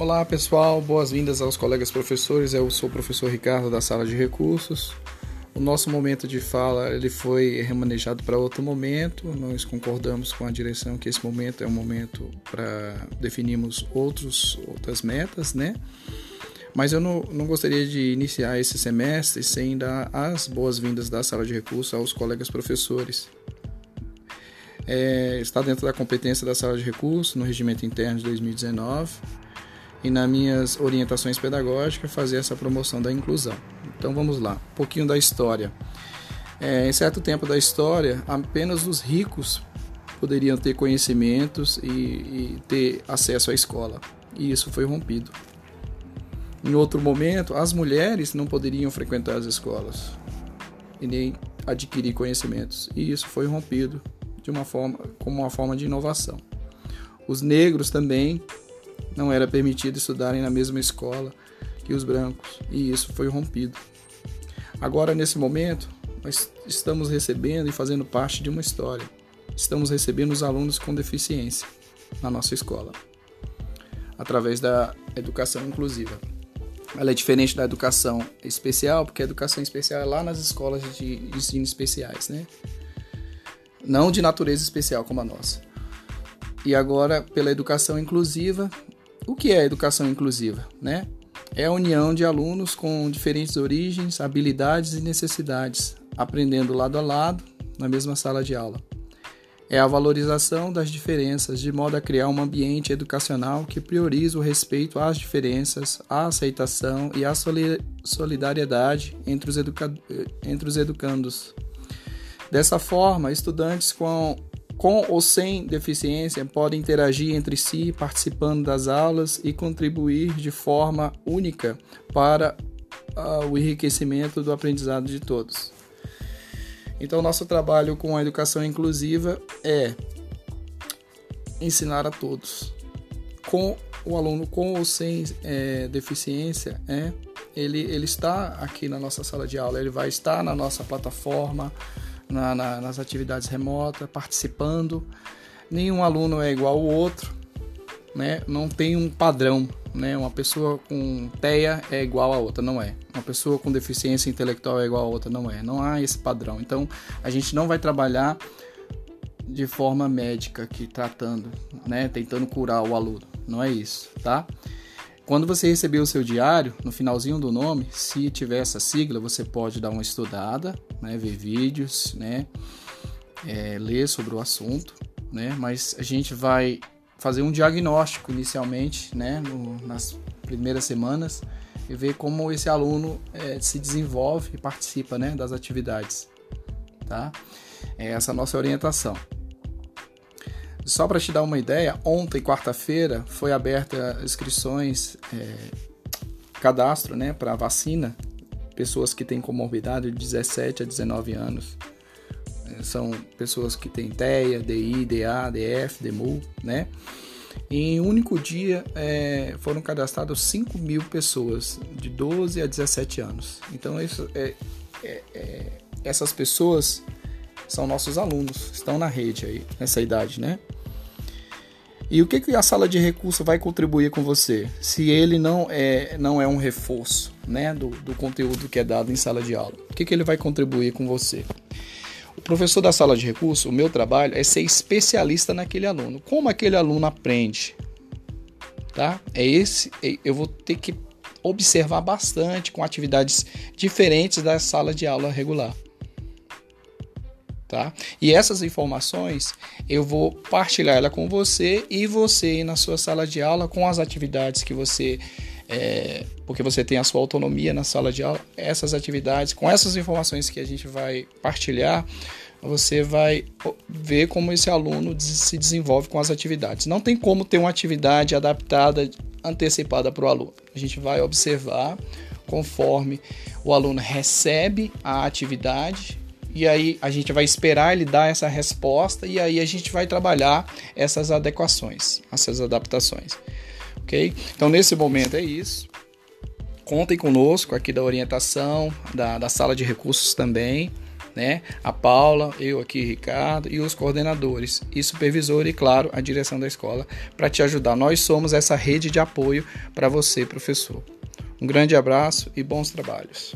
Olá pessoal, boas-vindas aos colegas professores. Eu sou o professor Ricardo da sala de recursos. O nosso momento de fala ele foi remanejado para outro momento. Nós concordamos com a direção que esse momento é um momento para definirmos outros, outras metas, né? Mas eu não, não gostaria de iniciar esse semestre sem dar as boas-vindas da sala de recursos aos colegas professores. É, está dentro da competência da sala de recursos no regimento interno de 2019 e nas minhas orientações pedagógicas fazer essa promoção da inclusão. Então vamos lá, um pouquinho da história. É, em certo tempo da história, apenas os ricos poderiam ter conhecimentos e, e ter acesso à escola, e isso foi rompido. Em outro momento, as mulheres não poderiam frequentar as escolas e nem adquirir conhecimentos, e isso foi rompido de uma forma como uma forma de inovação. Os negros também não era permitido estudarem na mesma escola que os brancos, e isso foi rompido. Agora, nesse momento, nós estamos recebendo e fazendo parte de uma história. Estamos recebendo os alunos com deficiência na nossa escola, através da educação inclusiva. Ela é diferente da educação especial, porque a educação especial é lá nas escolas de ensino especiais, né? Não de natureza especial como a nossa. E agora, pela educação inclusiva, o que é educação inclusiva, né? É a união de alunos com diferentes origens, habilidades e necessidades, aprendendo lado a lado na mesma sala de aula é a valorização das diferenças, de modo a criar um ambiente educacional que prioriza o respeito às diferenças, a aceitação e a solidariedade entre os, entre os educandos. Dessa forma, estudantes com, com ou sem deficiência podem interagir entre si, participando das aulas e contribuir de forma única para uh, o enriquecimento do aprendizado de todos. Então, nosso trabalho com a educação inclusiva é ensinar a todos. Com o aluno com ou sem é, deficiência, é, ele, ele está aqui na nossa sala de aula, ele vai estar na nossa plataforma, na, na, nas atividades remotas, participando. Nenhum aluno é igual ao outro, né? não tem um padrão né? Uma pessoa com TEA é igual a outra, não é. Uma pessoa com deficiência intelectual é igual a outra, não é. Não há esse padrão. Então, a gente não vai trabalhar de forma médica aqui, tratando, né? Tentando curar o aluno. Não é isso, tá? Quando você receber o seu diário, no finalzinho do nome, se tiver essa sigla, você pode dar uma estudada, né? Ver vídeos, né? É, ler sobre o assunto, né? Mas a gente vai fazer um diagnóstico inicialmente, né, no, nas primeiras semanas, e ver como esse aluno é, se desenvolve e participa né, das atividades. Tá? É essa a nossa orientação. Só para te dar uma ideia, ontem, quarta-feira, foi aberta inscrições, é, cadastro né, para vacina, pessoas que têm comorbidade de 17 a 19 anos são pessoas que têm TEA, DI, DA, DF, DMU, né? Em um único dia é, foram cadastradas 5 mil pessoas de 12 a 17 anos. Então, isso é, é, é, essas pessoas são nossos alunos, estão na rede aí, nessa idade, né? E o que, que a sala de recurso vai contribuir com você? Se ele não é, não é um reforço né, do, do conteúdo que é dado em sala de aula, o que, que ele vai contribuir com você? O professor da sala de recurso, o meu trabalho é ser especialista naquele aluno. Como aquele aluno aprende? Tá? É esse, é, eu vou ter que observar bastante com atividades diferentes da sala de aula regular. Tá? E essas informações eu vou partilhar ela com você e você na sua sala de aula com as atividades que você é, porque você tem a sua autonomia na sala de aula, essas atividades, com essas informações que a gente vai partilhar, você vai ver como esse aluno se desenvolve com as atividades. Não tem como ter uma atividade adaptada, antecipada para o aluno. A gente vai observar conforme o aluno recebe a atividade e aí a gente vai esperar ele dar essa resposta e aí a gente vai trabalhar essas adequações, essas adaptações ok? Então, nesse momento é isso. Contem conosco aqui da orientação, da, da sala de recursos também, né? A Paula, eu aqui, Ricardo, e os coordenadores e supervisor e, claro, a direção da escola para te ajudar. Nós somos essa rede de apoio para você, professor. Um grande abraço e bons trabalhos.